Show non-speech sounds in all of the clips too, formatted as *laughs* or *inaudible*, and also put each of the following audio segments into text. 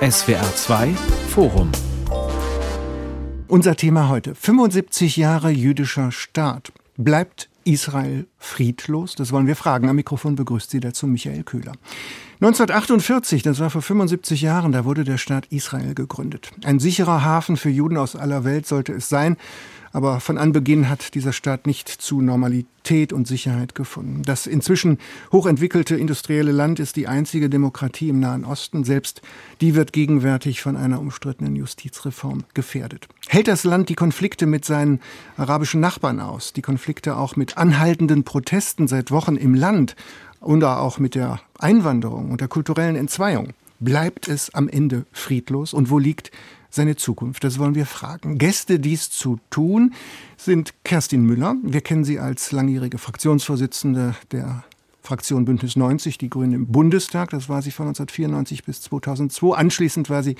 SWR 2 Forum unser Thema heute. 75 Jahre jüdischer Staat. Bleibt Israel friedlos? Das wollen wir fragen. Am Mikrofon begrüßt Sie dazu Michael Köhler. 1948, das war vor 75 Jahren, da wurde der Staat Israel gegründet. Ein sicherer Hafen für Juden aus aller Welt sollte es sein. Aber von Anbeginn hat dieser Staat nicht zu Normalität und Sicherheit gefunden. Das inzwischen hochentwickelte industrielle Land ist die einzige Demokratie im Nahen Osten. Selbst die wird gegenwärtig von einer umstrittenen Justizreform gefährdet. Hält das Land die Konflikte mit seinen arabischen Nachbarn aus? Die Konflikte auch mit anhaltenden Protesten seit Wochen im Land und auch mit der Einwanderung und der kulturellen Entzweiung? Bleibt es am Ende friedlos? Und wo liegt seine Zukunft? Das wollen wir fragen. Gäste, dies zu tun, sind Kerstin Müller. Wir kennen sie als langjährige Fraktionsvorsitzende der Fraktion Bündnis 90, die Grünen im Bundestag. Das war sie von 1994 bis 2002. Anschließend war sie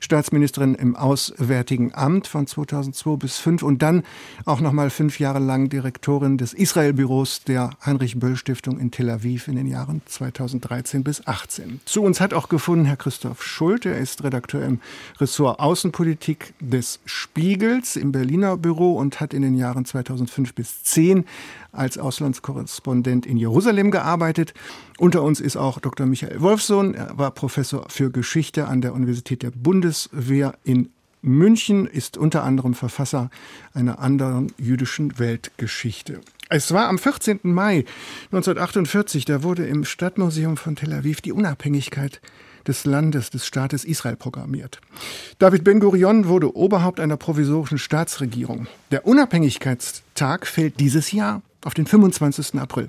Staatsministerin im Auswärtigen Amt von 2002 bis 2005 und dann auch noch mal fünf Jahre lang Direktorin des Israel-Büros der Heinrich-Böll-Stiftung in Tel Aviv in den Jahren 2013 bis 2018. Zu uns hat auch gefunden Herr Christoph Schulte. Er ist Redakteur im Ressort Außenpolitik des Spiegels im Berliner Büro und hat in den Jahren 2005 bis 2010 als Auslandskorrespondent in Jerusalem gearbeitet. Unter uns ist auch Dr. Michael Wolfsohn. Er war Professor für Geschichte an der Universität der Bundeswehr in München, ist unter anderem Verfasser einer anderen jüdischen Weltgeschichte. Es war am 14. Mai 1948, da wurde im Stadtmuseum von Tel Aviv die Unabhängigkeit des Landes, des Staates Israel programmiert. David Ben-Gurion wurde Oberhaupt einer provisorischen Staatsregierung. Der Unabhängigkeitstag fällt dieses Jahr auf den 25. April.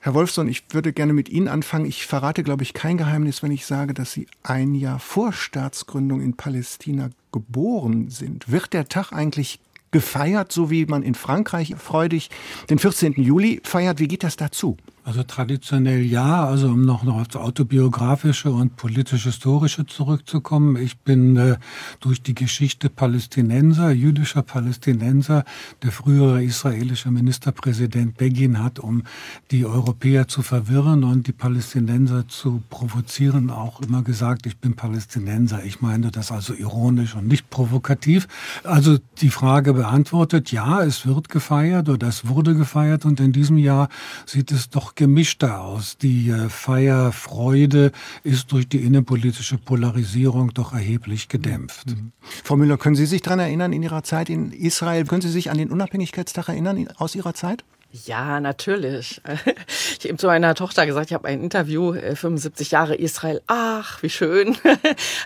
Herr Wolfson, ich würde gerne mit Ihnen anfangen. Ich verrate, glaube ich, kein Geheimnis, wenn ich sage, dass Sie ein Jahr vor Staatsgründung in Palästina geboren sind. Wird der Tag eigentlich gefeiert, so wie man in Frankreich freudig den 14. Juli feiert? Wie geht das dazu? Also traditionell ja, also um noch, noch aufs autobiografische und politisch-historische zurückzukommen. Ich bin äh, durch die Geschichte Palästinenser, jüdischer Palästinenser, der frühere israelische Ministerpräsident Begin hat, um die Europäer zu verwirren und die Palästinenser zu provozieren, auch immer gesagt, ich bin Palästinenser. Ich meine das also ironisch und nicht provokativ. Also die Frage beantwortet, ja, es wird gefeiert oder es wurde gefeiert und in diesem Jahr sieht es doch gemischter aus. Die äh, Feierfreude ist durch die innenpolitische Polarisierung doch erheblich gedämpft. Mhm. Frau Müller, können Sie sich daran erinnern in Ihrer Zeit in Israel? Können Sie sich an den Unabhängigkeitstag erinnern aus Ihrer Zeit? Ja, natürlich. Ich habe zu meiner Tochter gesagt, ich habe ein Interview, 75 äh, Jahre Israel. Ach, wie schön. *laughs*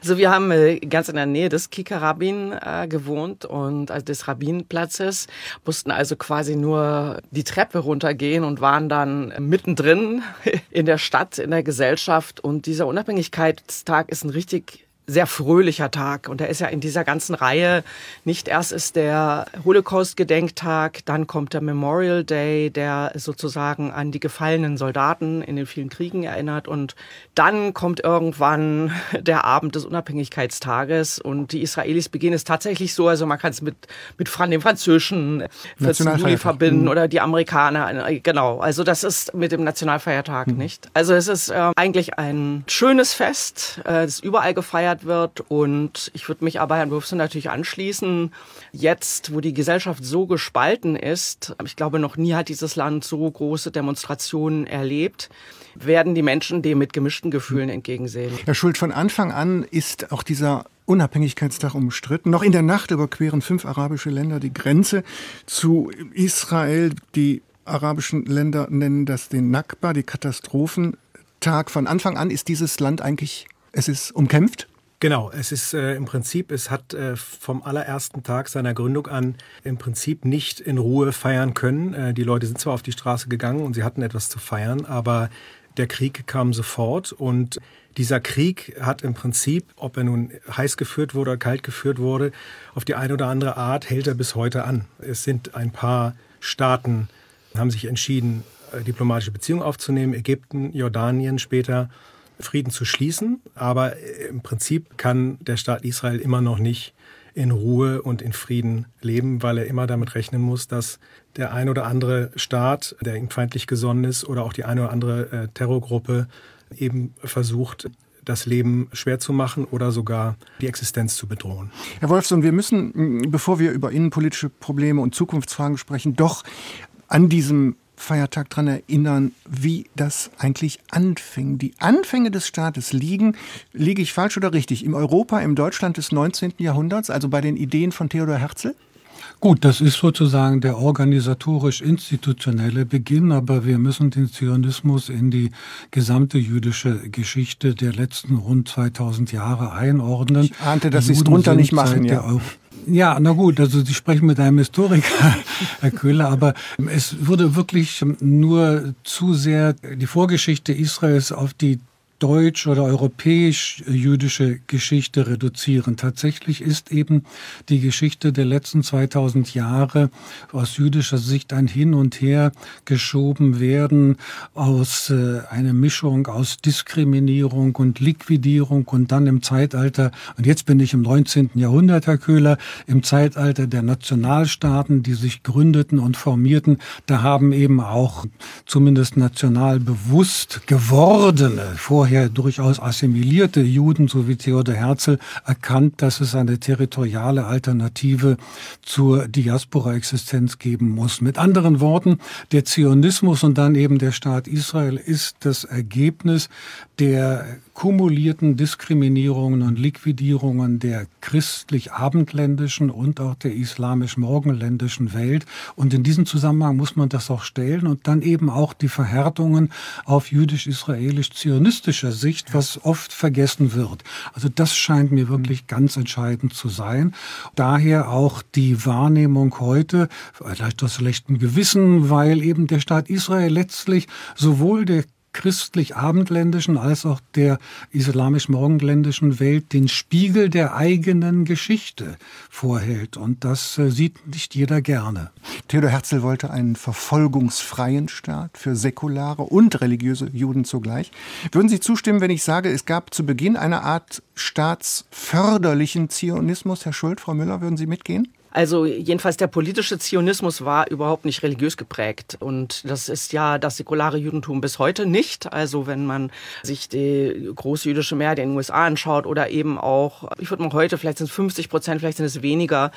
Also wir haben äh, ganz in der Nähe des Kika Rabin äh, gewohnt und also des Rabinplatzes, mussten also quasi nur die Treppe runtergehen und waren dann mittendrin *laughs* in der Stadt, in der Gesellschaft. Und dieser Unabhängigkeitstag ist ein richtig sehr fröhlicher Tag. Und er ist ja in dieser ganzen Reihe. Nicht erst ist der Holocaust-Gedenktag, dann kommt der Memorial Day, der sozusagen an die gefallenen Soldaten in den vielen Kriegen erinnert. Und dann kommt irgendwann *laughs* der Abend des Unabhängigkeitstages. Und die Israelis beginnen es tatsächlich so, also man kann es mit, mit dem französischen 14. Juli verbinden mhm. oder die Amerikaner. Genau, also das ist mit dem Nationalfeiertag mhm. nicht. Also es ist äh, eigentlich ein schönes Fest, äh, das überall gefeiert gefeiert wird. Und ich würde mich aber Herrn Wurfsen natürlich anschließen. Jetzt, wo die Gesellschaft so gespalten ist, ich glaube, noch nie hat dieses Land so große Demonstrationen erlebt werden die Menschen dem mit gemischten Gefühlen entgegensehen. Herr Schuld, von Anfang an ist auch dieser Unabhängigkeitstag umstritten. Noch in der Nacht überqueren fünf arabische Länder die Grenze zu Israel. Die arabischen Länder nennen das den Nakba, die Katastrophentag. Von Anfang an ist dieses Land eigentlich, es ist umkämpft? Genau, es ist äh, im Prinzip, es hat äh, vom allerersten Tag seiner Gründung an im Prinzip nicht in Ruhe feiern können. Äh, die Leute sind zwar auf die Straße gegangen und sie hatten etwas zu feiern, aber der Krieg kam sofort und dieser Krieg hat im Prinzip, ob er nun heiß geführt wurde oder kalt geführt wurde, auf die eine oder andere Art hält er bis heute an. Es sind ein paar Staaten, haben sich entschieden, äh, diplomatische Beziehungen aufzunehmen, Ägypten, Jordanien später Frieden zu schließen. Aber im Prinzip kann der Staat Israel immer noch nicht in Ruhe und in Frieden leben, weil er immer damit rechnen muss, dass der ein oder andere Staat, der ihm feindlich gesonnen ist, oder auch die eine oder andere äh, Terrorgruppe eben versucht, das Leben schwer zu machen oder sogar die Existenz zu bedrohen. Herr Wolfson, wir müssen, bevor wir über innenpolitische Probleme und Zukunftsfragen sprechen, doch an diesem Feiertag daran erinnern, wie das eigentlich anfing. Die Anfänge des Staates liegen, liege ich falsch oder richtig, im Europa, im Deutschland des 19. Jahrhunderts, also bei den Ideen von Theodor Herzl? Gut, das ist sozusagen der organisatorisch-institutionelle Beginn, aber wir müssen den Zionismus in die gesamte jüdische Geschichte der letzten rund 2000 Jahre einordnen. Ich ahnte, dass Sie es drunter nicht machen. Ja. Ja, na gut, also Sie sprechen mit einem Historiker, *laughs* Herr Köhler, aber es wurde wirklich nur zu sehr die Vorgeschichte Israels auf die deutsch- oder europäisch-jüdische Geschichte reduzieren. Tatsächlich ist eben die Geschichte der letzten 2000 Jahre aus jüdischer Sicht ein Hin und Her geschoben werden aus äh, einer Mischung aus Diskriminierung und Liquidierung und dann im Zeitalter, und jetzt bin ich im 19. Jahrhundert, Herr Köhler, im Zeitalter der Nationalstaaten, die sich gründeten und formierten, da haben eben auch zumindest national bewusst gewordene, vorher vorher durchaus assimilierte Juden, so wie Theodor Herzl, erkannt, dass es eine territoriale Alternative zur Diaspora-Existenz geben muss. Mit anderen Worten, der Zionismus und dann eben der Staat Israel ist das Ergebnis der kumulierten Diskriminierungen und Liquidierungen der christlich-abendländischen und auch der islamisch-morgenländischen Welt. Und in diesem Zusammenhang muss man das auch stellen und dann eben auch die Verhärtungen auf jüdisch-israelisch-zionistischer Sicht, was oft vergessen wird. Also das scheint mir wirklich ganz entscheidend zu sein. Daher auch die Wahrnehmung heute, vielleicht aus schlechtem Gewissen, weil eben der Staat Israel letztlich sowohl der christlich-abendländischen als auch der islamisch-morgenländischen Welt den Spiegel der eigenen Geschichte vorhält. Und das äh, sieht nicht jeder gerne. Theodor Herzl wollte einen verfolgungsfreien Staat für säkulare und religiöse Juden zugleich. Würden Sie zustimmen, wenn ich sage, es gab zu Beginn eine Art staatsförderlichen Zionismus? Herr Schuld, Frau Müller, würden Sie mitgehen? Also jedenfalls der politische Zionismus war überhaupt nicht religiös geprägt. Und das ist ja das säkulare Judentum bis heute nicht. Also wenn man sich die großjüdische Mehrheit in den USA anschaut oder eben auch, ich würde mal heute, vielleicht sind es 50 Prozent, vielleicht sind es weniger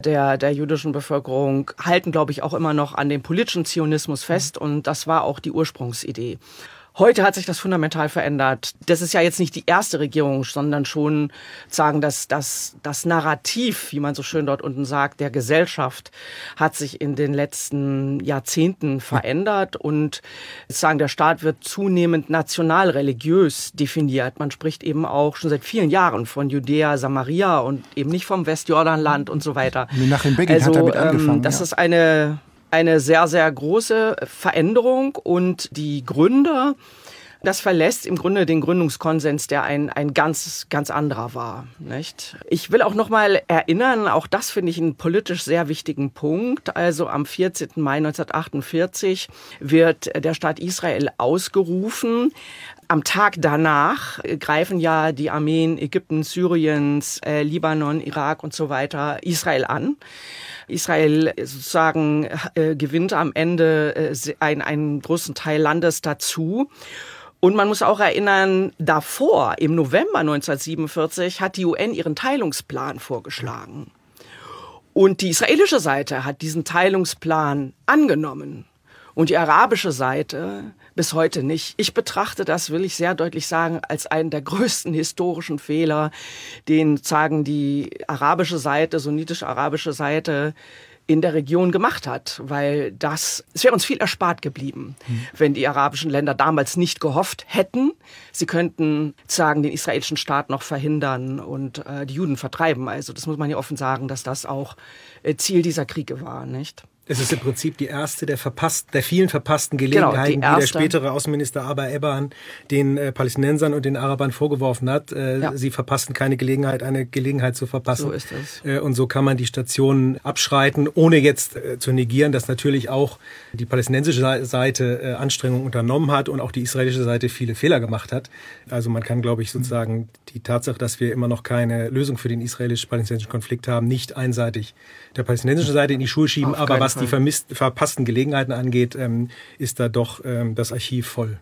der, der jüdischen Bevölkerung, halten, glaube ich, auch immer noch an dem politischen Zionismus fest. Und das war auch die Ursprungsidee. Heute hat sich das fundamental verändert. Das ist ja jetzt nicht die erste Regierung, sondern schon sagen, dass das, das Narrativ, wie man so schön dort unten sagt, der Gesellschaft hat sich in den letzten Jahrzehnten verändert und sagen, der Staat wird zunehmend national-religiös definiert. Man spricht eben auch schon seit vielen Jahren von Judäa, Samaria und eben nicht vom Westjordanland und so weiter. Nachher Beginn also, hat damit ähm, angefangen. Das ja. ist eine eine sehr, sehr große Veränderung und die Gründer, das verlässt im Grunde den Gründungskonsens, der ein, ein ganz, ganz anderer war. Nicht? Ich will auch noch mal erinnern, auch das finde ich einen politisch sehr wichtigen Punkt. Also am 14. Mai 1948 wird der Staat Israel ausgerufen. Am Tag danach greifen ja die Armeen Ägypten, Syriens, äh, Libanon, Irak und so weiter Israel an. Israel sozusagen äh, gewinnt am Ende äh, einen, einen großen Teil Landes dazu. Und man muss auch erinnern, davor, im November 1947, hat die UN ihren Teilungsplan vorgeschlagen. Und die israelische Seite hat diesen Teilungsplan angenommen. Und die arabische Seite bis heute nicht. Ich betrachte das, will ich sehr deutlich sagen, als einen der größten historischen Fehler, den sagen die arabische Seite, sunnitisch-arabische Seite in der Region gemacht hat, weil das, es wäre uns viel erspart geblieben, mhm. wenn die arabischen Länder damals nicht gehofft hätten, sie könnten sagen, den israelischen Staat noch verhindern und äh, die Juden vertreiben. Also das muss man ja offen sagen, dass das auch äh, Ziel dieser Kriege war, nicht? Es ist im Prinzip die erste der, verpasst, der vielen verpassten Gelegenheiten, genau, die, die, der spätere Außenminister Aber Eban den äh, Palästinensern und den Arabern vorgeworfen hat. Äh, ja. Sie verpassten keine Gelegenheit, eine Gelegenheit zu verpassen. So ist es. Äh, und so kann man die Stationen abschreiten, ohne jetzt äh, zu negieren, dass natürlich auch die palästinensische Seite äh, Anstrengungen unternommen hat und auch die israelische Seite viele Fehler gemacht hat. Also man kann, glaube ich, sozusagen die Tatsache, dass wir immer noch keine Lösung für den israelisch-palästinensischen Konflikt haben, nicht einseitig der palästinensischen Seite in die Schuhe schieben. Aber was Die vermisst, verpassten Gelegenheiten angeht, ähm, ist da doch ähm, das Archiv voll.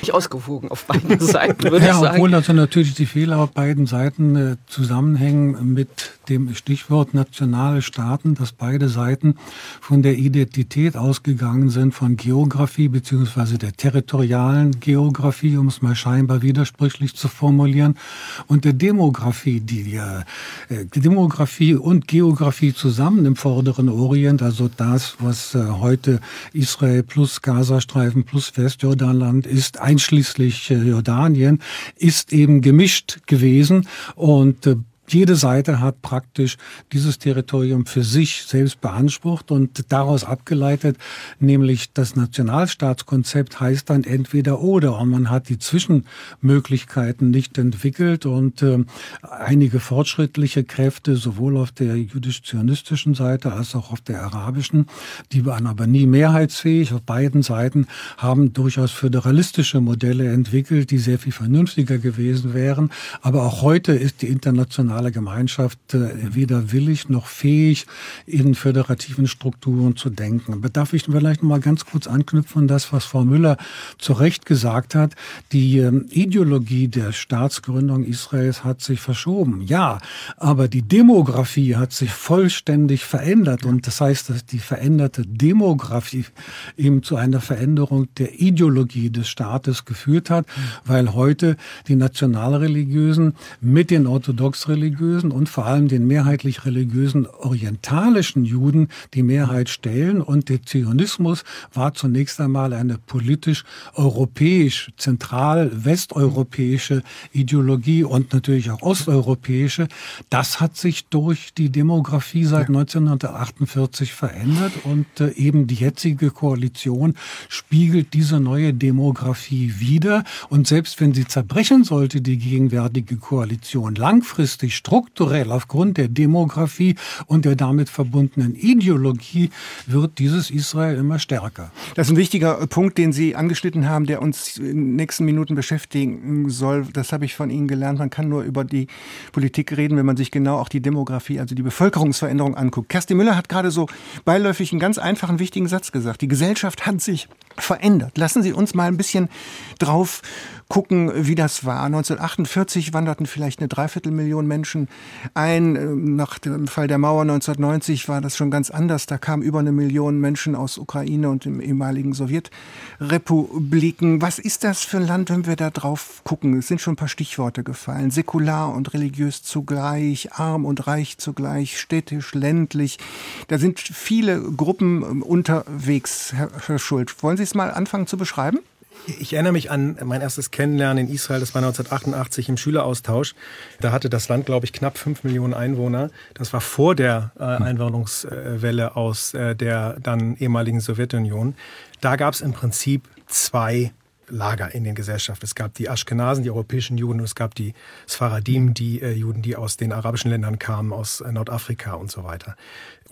Nicht ausgewogen auf beiden *laughs* Seiten, würde ja, ich sagen. Obwohl also natürlich die Fehler auf beiden Seiten äh, zusammenhängen mit dem Stichwort nationale Staaten, dass beide Seiten von der Identität ausgegangen sind, von Geografie beziehungsweise der territorialen Geografie, um es mal scheinbar widersprüchlich zu formulieren, und der Demografie, die äh, Demografie und Geografie zusammen im vorderen Orient, also das, was äh, heute Israel plus Gazastreifen plus Westjordanland ist, einschließlich äh, Jordanien, ist eben gemischt gewesen. Und äh, jede Seite hat praktisch dieses Territorium für sich selbst beansprucht und daraus abgeleitet, nämlich das Nationalstaatskonzept heißt dann entweder oder und man hat die Zwischenmöglichkeiten nicht entwickelt und äh, einige fortschrittliche Kräfte sowohl auf der jüdisch-zionistischen Seite als auch auf der arabischen, die waren aber nie mehrheitsfähig auf beiden Seiten, haben durchaus föderalistische Modelle entwickelt, die sehr viel vernünftiger gewesen wären. Aber auch heute ist die internationale internationale Gemeinschaft äh, weder willig noch fähig, in föderativen Strukturen zu denken. Darf ich vielleicht noch mal ganz kurz anknüpfen an das, was Frau Müller zu Recht gesagt hat. Die ähm, Ideologie der Staatsgründung Israels hat sich verschoben. Ja, aber die Demografie hat sich vollständig verändert. Und das heißt, dass die veränderte Demografie eben zu einer Veränderung der Ideologie des Staates geführt hat, weil heute die nationalreligiösen mit den orthodox-religiösen religiösen und vor allem den mehrheitlich religiösen orientalischen Juden die Mehrheit stellen. Und der Zionismus war zunächst einmal eine politisch europäisch, zentral westeuropäische Ideologie und natürlich auch osteuropäische. Das hat sich durch die Demografie seit 1948 verändert und äh, eben die jetzige Koalition spiegelt diese neue Demografie wider. Und selbst wenn sie zerbrechen sollte, die gegenwärtige Koalition langfristig strukturell aufgrund der Demografie und der damit verbundenen Ideologie wird dieses Israel immer stärker. Das ist ein wichtiger Punkt, den Sie angeschnitten haben, der uns in den nächsten Minuten beschäftigen soll. Das habe ich von Ihnen gelernt. Man kann nur über die Politik reden, wenn man sich genau auch die Demografie, also die Bevölkerungsveränderung anguckt. Kerstin Müller hat gerade so beiläufig einen ganz einfachen, wichtigen Satz gesagt. Die Gesellschaft hat sich verändert. Lassen Sie uns mal ein bisschen drauf gucken, wie das war. 1948 wanderten vielleicht eine Dreiviertelmillion Menschen ein. Nach dem Fall der Mauer 1990 war das schon ganz anders. Da kamen über eine Million Menschen aus Ukraine und dem ehemaligen Sowjetrepubliken. Was ist das für ein Land, wenn wir da drauf gucken? Es sind schon ein paar Stichworte gefallen. Säkular und religiös zugleich, arm und reich zugleich, städtisch, ländlich. Da sind viele Gruppen unterwegs, Herr, Schuld. Wollen Sie es mal anfangen zu beschreiben? Ich erinnere mich an mein erstes Kennenlernen in Israel, das war 1988 im Schüleraustausch. Da hatte das Land, glaube ich, knapp fünf Millionen Einwohner. Das war vor der äh, Einwanderungswelle aus äh, der dann ehemaligen Sowjetunion. Da gab es im Prinzip zwei Lager in den Gesellschaften. Es gab die Aschkenasen, die europäischen Juden, und es gab die Sfaradim, die äh, Juden, die aus den arabischen Ländern kamen, aus äh, Nordafrika und so weiter.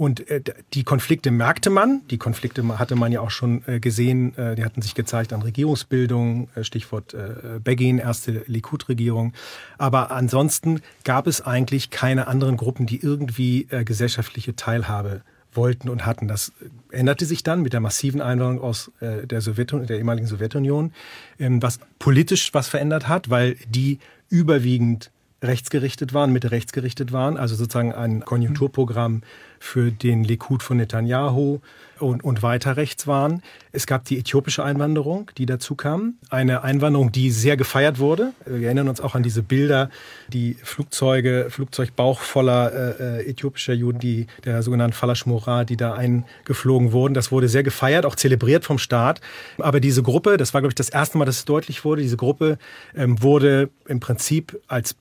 Und äh, die Konflikte merkte man, die Konflikte hatte man ja auch schon äh, gesehen, äh, die hatten sich gezeigt an Regierungsbildung, Stichwort Begin, erste Likud-Regierung. Aber ansonsten gab es eigentlich keine anderen Gruppen, die irgendwie gesellschaftliche Teilhabe wollten und hatten. Das änderte sich dann mit der massiven Einwanderung aus der, Sowjetunion, der ehemaligen Sowjetunion, ähm, was politisch was verändert hat, weil die überwiegend rechtsgerichtet waren, Mitte rechtsgerichtet waren, also sozusagen ein Konjunkturprogramm für den Likud von Netanyahu und, und weiter rechts waren. Es gab die äthiopische Einwanderung, die dazu kam. Eine Einwanderung, die sehr gefeiert wurde. Wir erinnern uns auch an diese Bilder, die Flugzeuge, Flugzeugbauch voller äh, äh äthiopischer Juden, die der sogenannten Falashmora, die da eingeflogen wurden. Das wurde sehr gefeiert, auch zelebriert vom Staat. Aber diese Gruppe, das war, glaube ich, das erste Mal, dass es deutlich wurde, diese Gruppe ähm, wurde im Prinzip als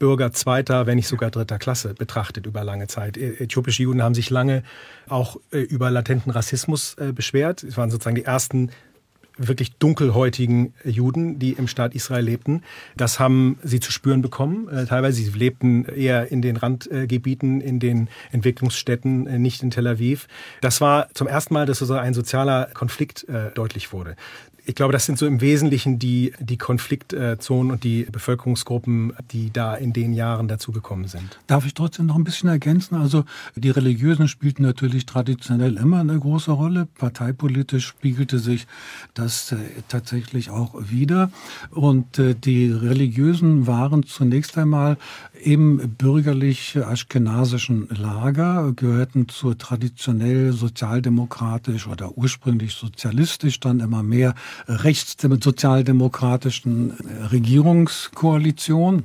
Bürger zweiter, wenn nicht sogar dritter Klasse betrachtet über lange Zeit. Äthiopische Juden haben sich lange auch äh, über latenten Rassismus äh, beschwert. Es waren sozusagen die ersten wirklich dunkelhäutigen Juden, die im Staat Israel lebten. Das haben sie zu spüren bekommen. Äh, teilweise sie lebten eher in den Randgebieten, in den Entwicklungsstädten, nicht in Tel Aviv. Das war zum ersten Mal, dass so ein sozialer Konflikt deutlich wurde. Ich glaube, das sind so im Wesentlichen die, die Konfliktzonen und die Bevölkerungsgruppen, die da in den Jahren dazugekommen sind. Darf ich trotzdem noch ein bisschen ergänzen? Also die Religiösen spielten natürlich traditionell immer eine große Rolle. Parteipolitisch spiegelte sich das äh, tatsächlich auch wieder. Und äh, die Religiösen waren zunächst einmal im bürgerlich-aschkenasischen Lager, gehörten zur traditionell sozialdemokratisch oder ursprünglich sozialistisch, dann immer mehr rechtssozialdemokratischen Regierungskoalition.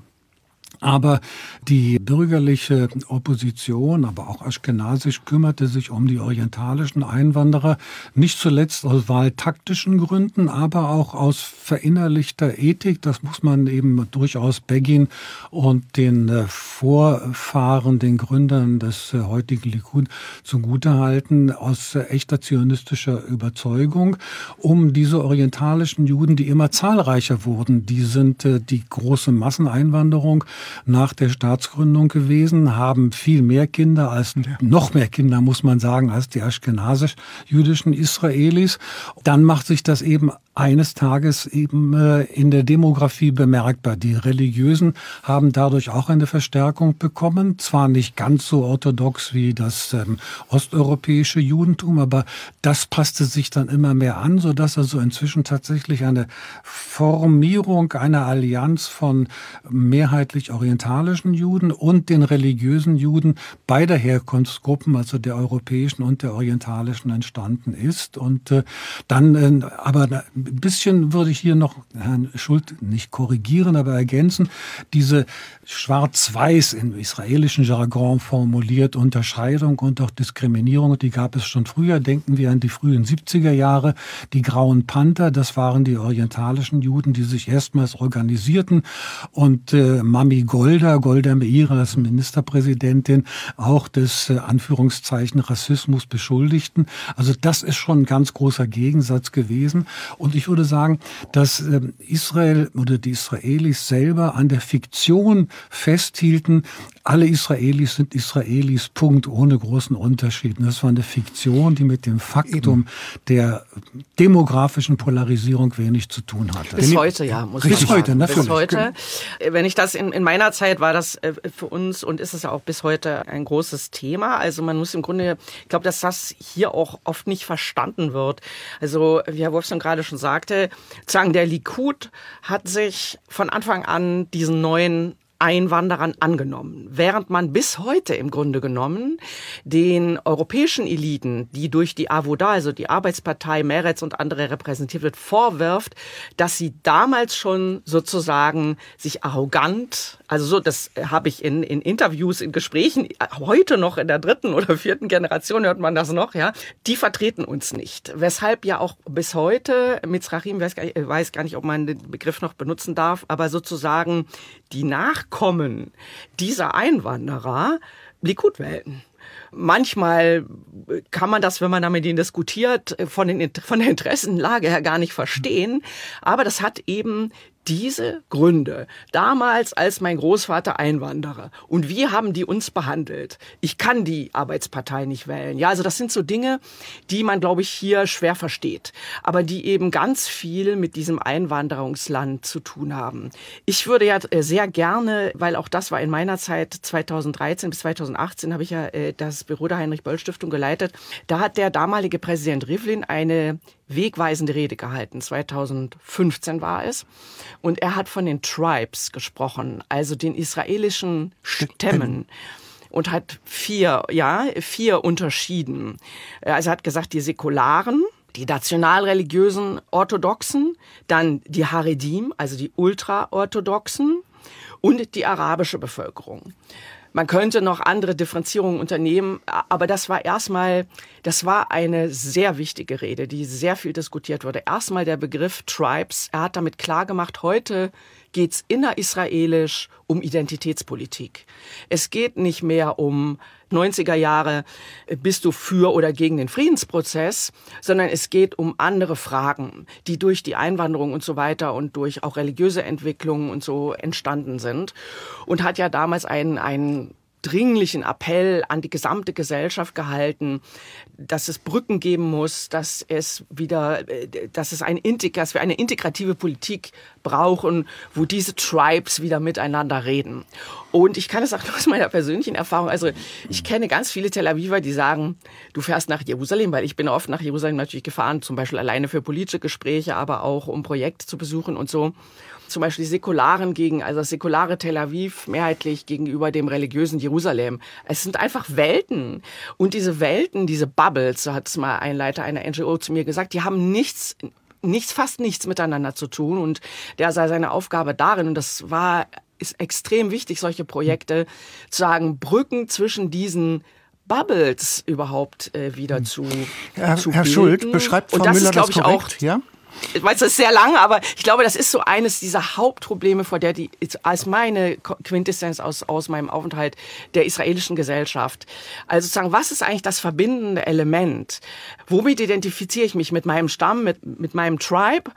Aber die bürgerliche Opposition, aber auch Aschkenasisch, kümmerte sich um die orientalischen Einwanderer, nicht zuletzt aus wahltaktischen Gründen, aber auch aus verinnerlichter Ethik. Das muss man eben durchaus Begin und den äh, Vorfahren, den Gründern des äh, heutigen Likud zugutehalten, aus äh, echter zionistischer Überzeugung, um diese orientalischen Juden, die immer zahlreicher wurden, die sind die große Masseneinwanderung, nach der Staatsgründung gewesen, haben viel mehr Kinder als, noch mehr Kinder, muss man sagen, als die aschkenasisch-jüdischen Israelis. Dann macht sich das eben eines Tages eben äh, in der Demografie bemerkbar. Die Religiösen haben dadurch auch eine Verstärkung bekommen, zwar nicht ganz so orthodox wie das ähm, osteuropäische Judentum, aber das passte sich dann immer mehr an, so dass also inzwischen tatsächlich eine Formierung einer Allianz von mehrheitlich orientalischen Juden und den religiösen Juden beider Herkunftsgruppen, also der europäischen und der orientalischen, entstanden ist. Und äh, dann äh, aber ein bisschen würde ich hier noch Herrn Schult nicht korrigieren, aber ergänzen. Diese schwarz-weiß im israelischen Jargon formuliert Unterscheidung und auch Diskriminierung, die gab es schon früher. Denken wir an die frühen 70er Jahre. Die Grauen Panther, das waren die orientalischen Juden, die sich erstmals organisierten und äh, Mami Golda, Golda Meir als Ministerpräsidentin, auch des äh, Anführungszeichen Rassismus beschuldigten. Also das ist schon ein ganz großer Gegensatz gewesen. Und ich würde sagen, dass ähm, Israel oder die Israelis selber an der Fiktion festhielten, alle Israelis sind Israelis, Punkt, ohne großen Unterschied. Das war eine Fiktion, die mit dem Faktum Eben. der demografischen Polarisierung wenig zu tun hatte. Bis heute, ja, muss bis heute, sagen. natürlich. Bis heute. Wenn ich das in, in meiner Zeit war das äh, für uns und ist es ja auch bis heute ein großes Thema. Also man muss im Grunde, ich glaube, dass das hier auch oft nicht verstanden wird. Also wie Herr Wolfson gerade schon sagte, sagen der Likud hat sich von Anfang an diesen neuen Einwanderern angenommen, während man bis heute im Grunde genommen den europäischen Eliten, die durch die AWODA, also die Arbeitspartei Meretz und andere repräsentiert wird, vorwirft, dass sie damals schon sozusagen sich arrogant, also so, das habe ich in, in Interviews, in Gesprächen, heute noch in der dritten oder vierten Generation hört man das noch, ja, die vertreten uns nicht. Weshalb ja auch bis heute, Mitzrachim, weiß, weiß gar nicht, ob man den Begriff noch benutzen darf, aber sozusagen die Nachkommen dieser Einwanderer Likud wählen. Manchmal kann man das, wenn man da mit ihnen diskutiert, von, den, von der Interessenlage her gar nicht verstehen. Aber das hat eben diese Gründe damals als mein Großvater Einwanderer und wie haben die uns behandelt? Ich kann die Arbeitspartei nicht wählen. Ja, also das sind so Dinge, die man glaube ich hier schwer versteht, aber die eben ganz viel mit diesem Einwanderungsland zu tun haben. Ich würde ja äh, sehr gerne, weil auch das war in meiner Zeit 2013 bis 2018 habe ich ja äh, das Büro der Heinrich Böll Stiftung geleitet. Da hat der damalige Präsident Rivlin eine wegweisende Rede gehalten. 2015 war es. Und er hat von den Tribes gesprochen, also den israelischen Stämmen und hat vier, ja, vier unterschieden. Also er hat gesagt, die Säkularen, die nationalreligiösen Orthodoxen, dann die Haredim, also die Ultraorthodoxen und die arabische Bevölkerung. Man könnte noch andere Differenzierungen unternehmen, aber das war erstmal, das war eine sehr wichtige Rede, die sehr viel diskutiert wurde. Erstmal der Begriff Tribes. Er hat damit klargemacht, heute geht's innerisraelisch um Identitätspolitik. Es geht nicht mehr um 90er Jahre, bist du für oder gegen den Friedensprozess, sondern es geht um andere Fragen, die durch die Einwanderung und so weiter und durch auch religiöse Entwicklungen und so entstanden sind. Und hat ja damals einen, einen dringlichen Appell an die gesamte Gesellschaft gehalten, dass es Brücken geben muss, dass es wieder, äh, dass es ein dass wir eine integrative Politik brauchen, wo diese Tribes wieder miteinander reden. Und ich kann es auch aus meiner persönlichen Erfahrung, also ich kenne ganz viele Tel Aviver, die sagen, du fährst nach Jerusalem, weil ich bin oft nach Jerusalem natürlich gefahren, zum Beispiel alleine für politische Gespräche, aber auch um Projekte zu besuchen und so zum Beispiel die Säkularen gegen, also das säkulare Tel Aviv mehrheitlich gegenüber dem religiösen Jerusalem. Es sind einfach Welten. Und diese Welten, diese Bubbles, so hat es mal ein Leiter einer NGO zu mir gesagt, die haben nichts nichts, fast nichts miteinander zu tun. Und der sei seine Aufgabe darin, und das war, ist extrem wichtig, solche Projekte zu sagen, Brücken zwischen diesen Bubbles überhaupt äh, wieder hm. zu, Herr, zu Herr Schuld beschreibt Frau und das Müller ist, das korrekt, auch, ja? Ich weiß, das ist sehr lang, aber ich glaube, das ist so eines dieser Hauptprobleme, vor der die als meine Quintessenz aus, aus meinem Aufenthalt der israelischen Gesellschaft. Also sagen, was ist eigentlich das verbindende Element? Womit identifiziere ich mich mit meinem Stamm, mit, mit meinem Tribe?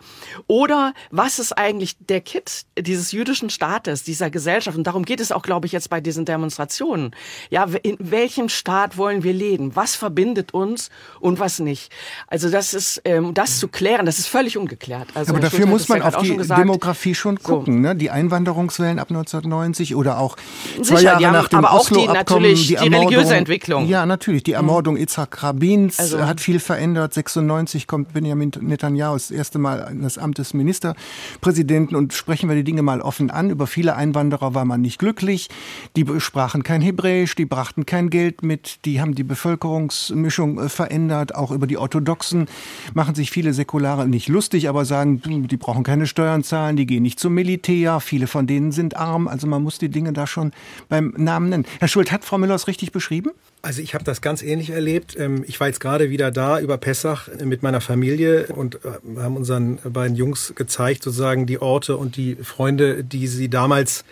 Oder was ist eigentlich der Kit dieses jüdischen Staates, dieser Gesellschaft? Und darum geht es auch, glaube ich, jetzt bei diesen Demonstrationen. Ja, in welchem Staat wollen wir leben? Was verbindet uns und was nicht? Also das ist, ähm, das zu klären, das ist völlig völlig ungeklärt. Also aber dafür muss man auf die Demografie schon gucken. So. Ne? Die Einwanderungswellen ab 1990 oder auch zwei Sicher, Jahre nach dem aber auch die, natürlich die, die religiöse Entwicklung. Ja, natürlich. Die Ermordung mhm. Itzhak Rabins also. hat viel verändert. 96 kommt Benjamin Netanyahu das erste Mal in das Amt des Ministerpräsidenten und sprechen wir die Dinge mal offen an. Über viele Einwanderer war man nicht glücklich. Die sprachen kein Hebräisch, die brachten kein Geld mit, die haben die Bevölkerungsmischung äh, verändert. Auch über die Orthodoxen machen sich viele Säkulare nicht lustig lustig, aber sagen, die brauchen keine Steuern zahlen, die gehen nicht zum Militär, viele von denen sind arm. Also man muss die Dinge da schon beim Namen nennen. Herr Schult, hat Frau Müller es richtig beschrieben? Also ich habe das ganz ähnlich erlebt. Ähm, ich war jetzt gerade wieder da über Pessach mit meiner Familie und äh, haben unseren beiden Jungs gezeigt, sozusagen die Orte und die Freunde, die sie damals,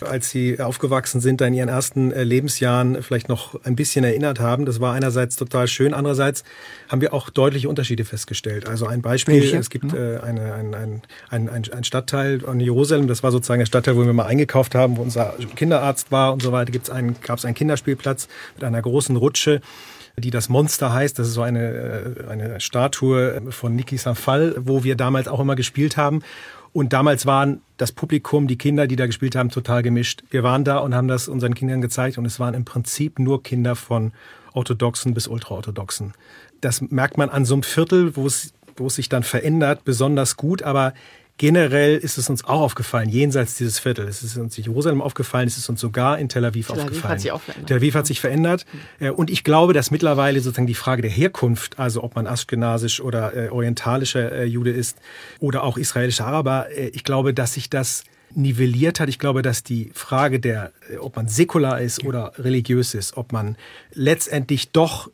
als sie aufgewachsen sind, in ihren ersten äh, Lebensjahren vielleicht noch ein bisschen erinnert haben. Das war einerseits total schön, andererseits haben wir auch deutliche Unterschiede festgestellt. Also ein Beispiel, Welche? es gibt äh, eine, ein, ein, ein, ein Stadtteil in Jerusalem, das war sozusagen der Stadtteil, wo wir mal eingekauft haben, wo unser Kinderarzt war und so weiter, gab es einen Kinderspielplatz mit einer großen Rutsche die das Monster heißt. Das ist so eine, äh, eine Statue von Niki Sanfal, wo wir damals auch immer gespielt haben. Und damals waren das Publikum, die Kinder, die da gespielt haben, total gemischt. Wir waren da und haben das unseren Kindern gezeigt und es waren im Prinzip nur Kinder von Orthodoxen bis Ultraorthodoxen. Das merkt man an so einem Viertel, wo es, wo es sich dann verändert, besonders gut. Aber Generell ist es uns auch aufgefallen, jenseits dieses Viertels. Es ist uns in Jerusalem aufgefallen, es ist uns sogar in Tel Aviv, Tel Aviv aufgefallen. Hat sich auch verändert. Tel Aviv hat sich verändert. Mhm. Und ich glaube, dass mittlerweile sozusagen die Frage der Herkunft, also ob man aschkenasisch oder äh, orientalischer äh, Jude ist oder auch israelischer Araber, äh, ich glaube, dass sich das nivelliert hat. Ich glaube, dass die Frage der, äh, ob man säkular ist oder religiös ist, ob man letztendlich doch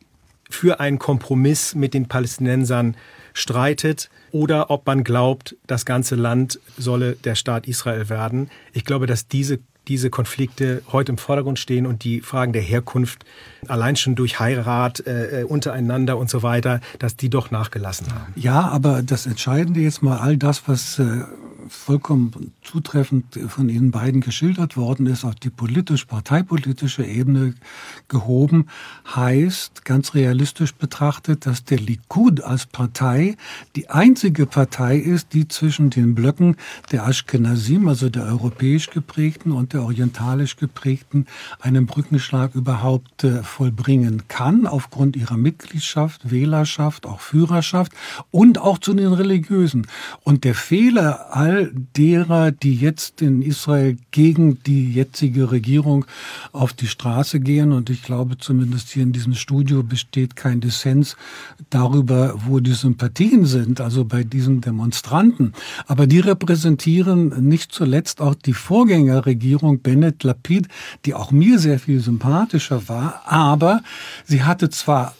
für einen Kompromiss mit den Palästinensern streitet oder ob man glaubt, das ganze Land solle der Staat Israel werden. Ich glaube, dass diese diese Konflikte heute im Vordergrund stehen und die Fragen der Herkunft allein schon durch Heirat äh, untereinander und so weiter, dass die doch nachgelassen haben. Ja, aber das Entscheidende jetzt mal all das, was äh, vollkommen zutreffend von Ihnen beiden geschildert worden ist, auf die politisch-parteipolitische Ebene gehoben, heißt ganz realistisch betrachtet, dass der Likud als Partei die einzige Partei ist, die zwischen den Blöcken der Ashkenazim, also der europäisch geprägten und der orientalisch geprägten, einen Brückenschlag überhaupt äh, vollbringen kann, aufgrund ihrer Mitgliedschaft, Wählerschaft, auch Führerschaft und auch zu den Religiösen. Und der Fehler all derer, die jetzt in Israel gegen die jetzige Regierung auf die Straße gehen. Und ich glaube, zumindest hier in diesem Studio besteht kein Dissens darüber, wo die Sympathien sind, also bei diesen Demonstranten. Aber die repräsentieren nicht zuletzt auch die Vorgängerregierung Bennett Lapid, die auch mir sehr viel sympathischer war. Aber sie hatte zwar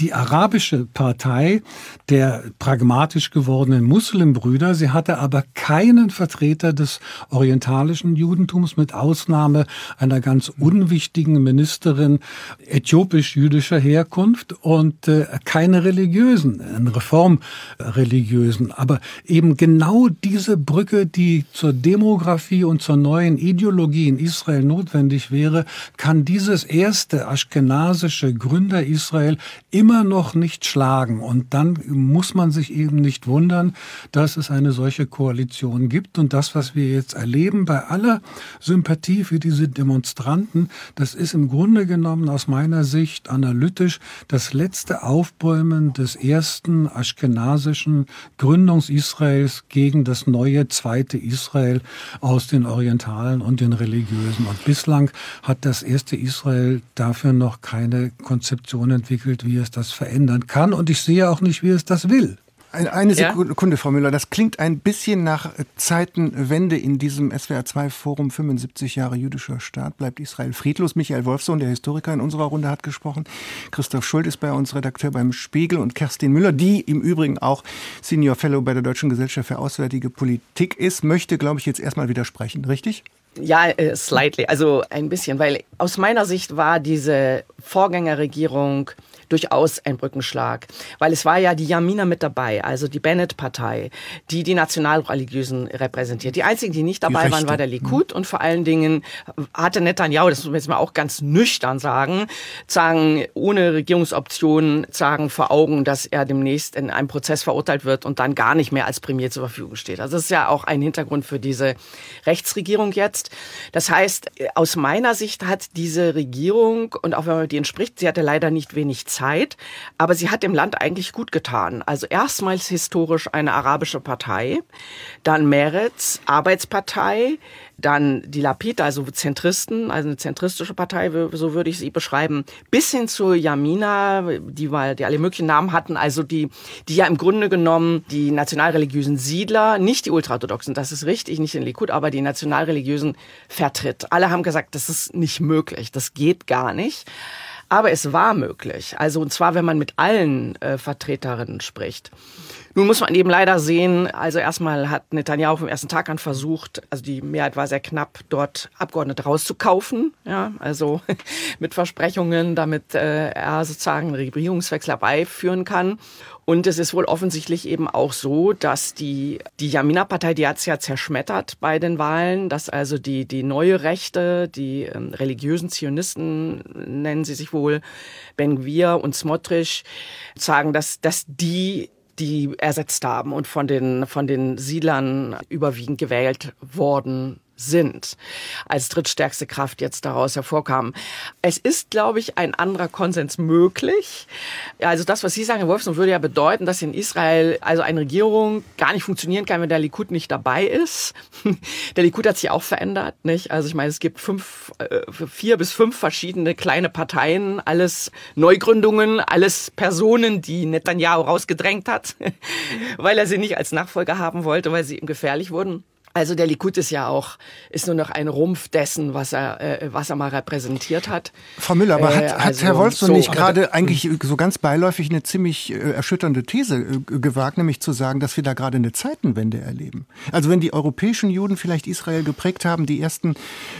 die arabische Partei der pragmatisch gewordenen Muslimbrüder. Sie hatte aber keinen Vertreter des orientalischen Judentums mit Ausnahme einer ganz unwichtigen Ministerin äthiopisch-jüdischer Herkunft und äh, keine religiösen, reformreligiösen. Aber eben genau diese Brücke, die zur Demografie und zur neuen Ideologie in Israel notwendig wäre, kann dieses erste aschkenasische Gründer Israel immer noch nicht schlagen. Und dann muss man sich eben nicht wundern, dass es eine solche Koalition gibt. Und das, was wir jetzt erleben, bei aller Sympathie für diese Demonstranten, das ist im Grunde genommen aus meiner Sicht analytisch das letzte Aufbäumen des ersten aschkenasischen Gründungs-Israels gegen das neue zweite Israel aus den Orientalen und den Religiösen. Und bislang hat das erste Israel dafür noch keine Konzeption entwickelt, wie es das verändern kann. Und ich sehe auch nicht, wie es das will. Eine Sekunde, ja? Frau Müller, das klingt ein bisschen nach Zeitenwende in diesem SWR2-Forum 75 Jahre jüdischer Staat. Bleibt Israel friedlos? Michael Wolfsohn, der Historiker in unserer Runde, hat gesprochen. Christoph Schuld ist bei uns Redakteur beim Spiegel und Kerstin Müller, die im Übrigen auch Senior Fellow bei der Deutschen Gesellschaft für Auswärtige Politik ist, möchte, glaube ich, jetzt erstmal widersprechen, richtig? Ja, äh, slightly, also ein bisschen, weil aus meiner Sicht war diese Vorgängerregierung durchaus ein Brückenschlag, weil es war ja die Yamina mit dabei, also die Bennett-Partei, die die Nationalreligiösen repräsentiert. Die einzigen, die nicht dabei die waren, war der Likud mhm. und vor allen Dingen hatte Netanyahu, das muss man jetzt mal auch ganz nüchtern sagen, sagen, ohne Regierungsoption sagen vor Augen, dass er demnächst in einem Prozess verurteilt wird und dann gar nicht mehr als Premier zur Verfügung steht. Also das ist ja auch ein Hintergrund für diese Rechtsregierung jetzt. Das heißt, aus meiner Sicht hat diese Regierung, und auch wenn man mit ihr spricht, sie hatte leider nicht wenig Zeit, Zeit, aber sie hat dem Land eigentlich gut getan. Also erstmals historisch eine arabische Partei, dann Meretz, Arbeitspartei, dann die Lapid, also Zentristen, also eine zentristische Partei, so würde ich sie beschreiben, bis hin zu Yamina, die mal, die alle möglichen Namen hatten, also die, die ja im Grunde genommen die nationalreligiösen Siedler, nicht die ultraorthodoxen, das ist richtig, nicht den Likud, aber die nationalreligiösen vertritt. Alle haben gesagt, das ist nicht möglich, das geht gar nicht. Aber es war möglich. Also und zwar, wenn man mit allen äh, Vertreterinnen spricht. Nun muss man eben leider sehen, also erstmal hat Netanyahu vom ersten Tag an versucht, also die Mehrheit war sehr knapp, dort Abgeordnete rauszukaufen, ja, also *laughs* mit Versprechungen, damit äh, er sozusagen einen Regierungswechsel herbeiführen kann. Und es ist wohl offensichtlich eben auch so, dass die, die Jamina-Partei, die hat es ja zerschmettert bei den Wahlen, dass also die, die neue Rechte, die ähm, religiösen Zionisten nennen sie sich wohl, Ben Gvir und Smotrich, sagen, dass, dass die die ersetzt haben und von den, von den Siedlern überwiegend gewählt worden sind, als drittstärkste Kraft jetzt daraus hervorkam. Es ist, glaube ich, ein anderer Konsens möglich. Also das, was Sie sagen, Herr Wolfson, würde ja bedeuten, dass in Israel also eine Regierung gar nicht funktionieren kann, wenn der Likud nicht dabei ist. *laughs* Der Likud hat sich auch verändert, nicht? Also ich meine, es gibt fünf, äh, vier bis fünf verschiedene kleine Parteien, alles Neugründungen, alles Personen, die Netanyahu rausgedrängt hat, *laughs* weil er sie nicht als Nachfolger haben wollte, weil sie ihm gefährlich wurden. Also der Likud ist ja auch, ist nur noch ein Rumpf dessen, was er, äh, was er mal repräsentiert hat. Frau Müller, aber hat, äh, also hat Herr Wolf so nicht gerade eigentlich so ganz beiläufig eine ziemlich äh, erschütternde These äh, gewagt, nämlich zu sagen, dass wir da gerade eine Zeitenwende erleben? Also wenn die europäischen Juden vielleicht Israel geprägt haben, die ersten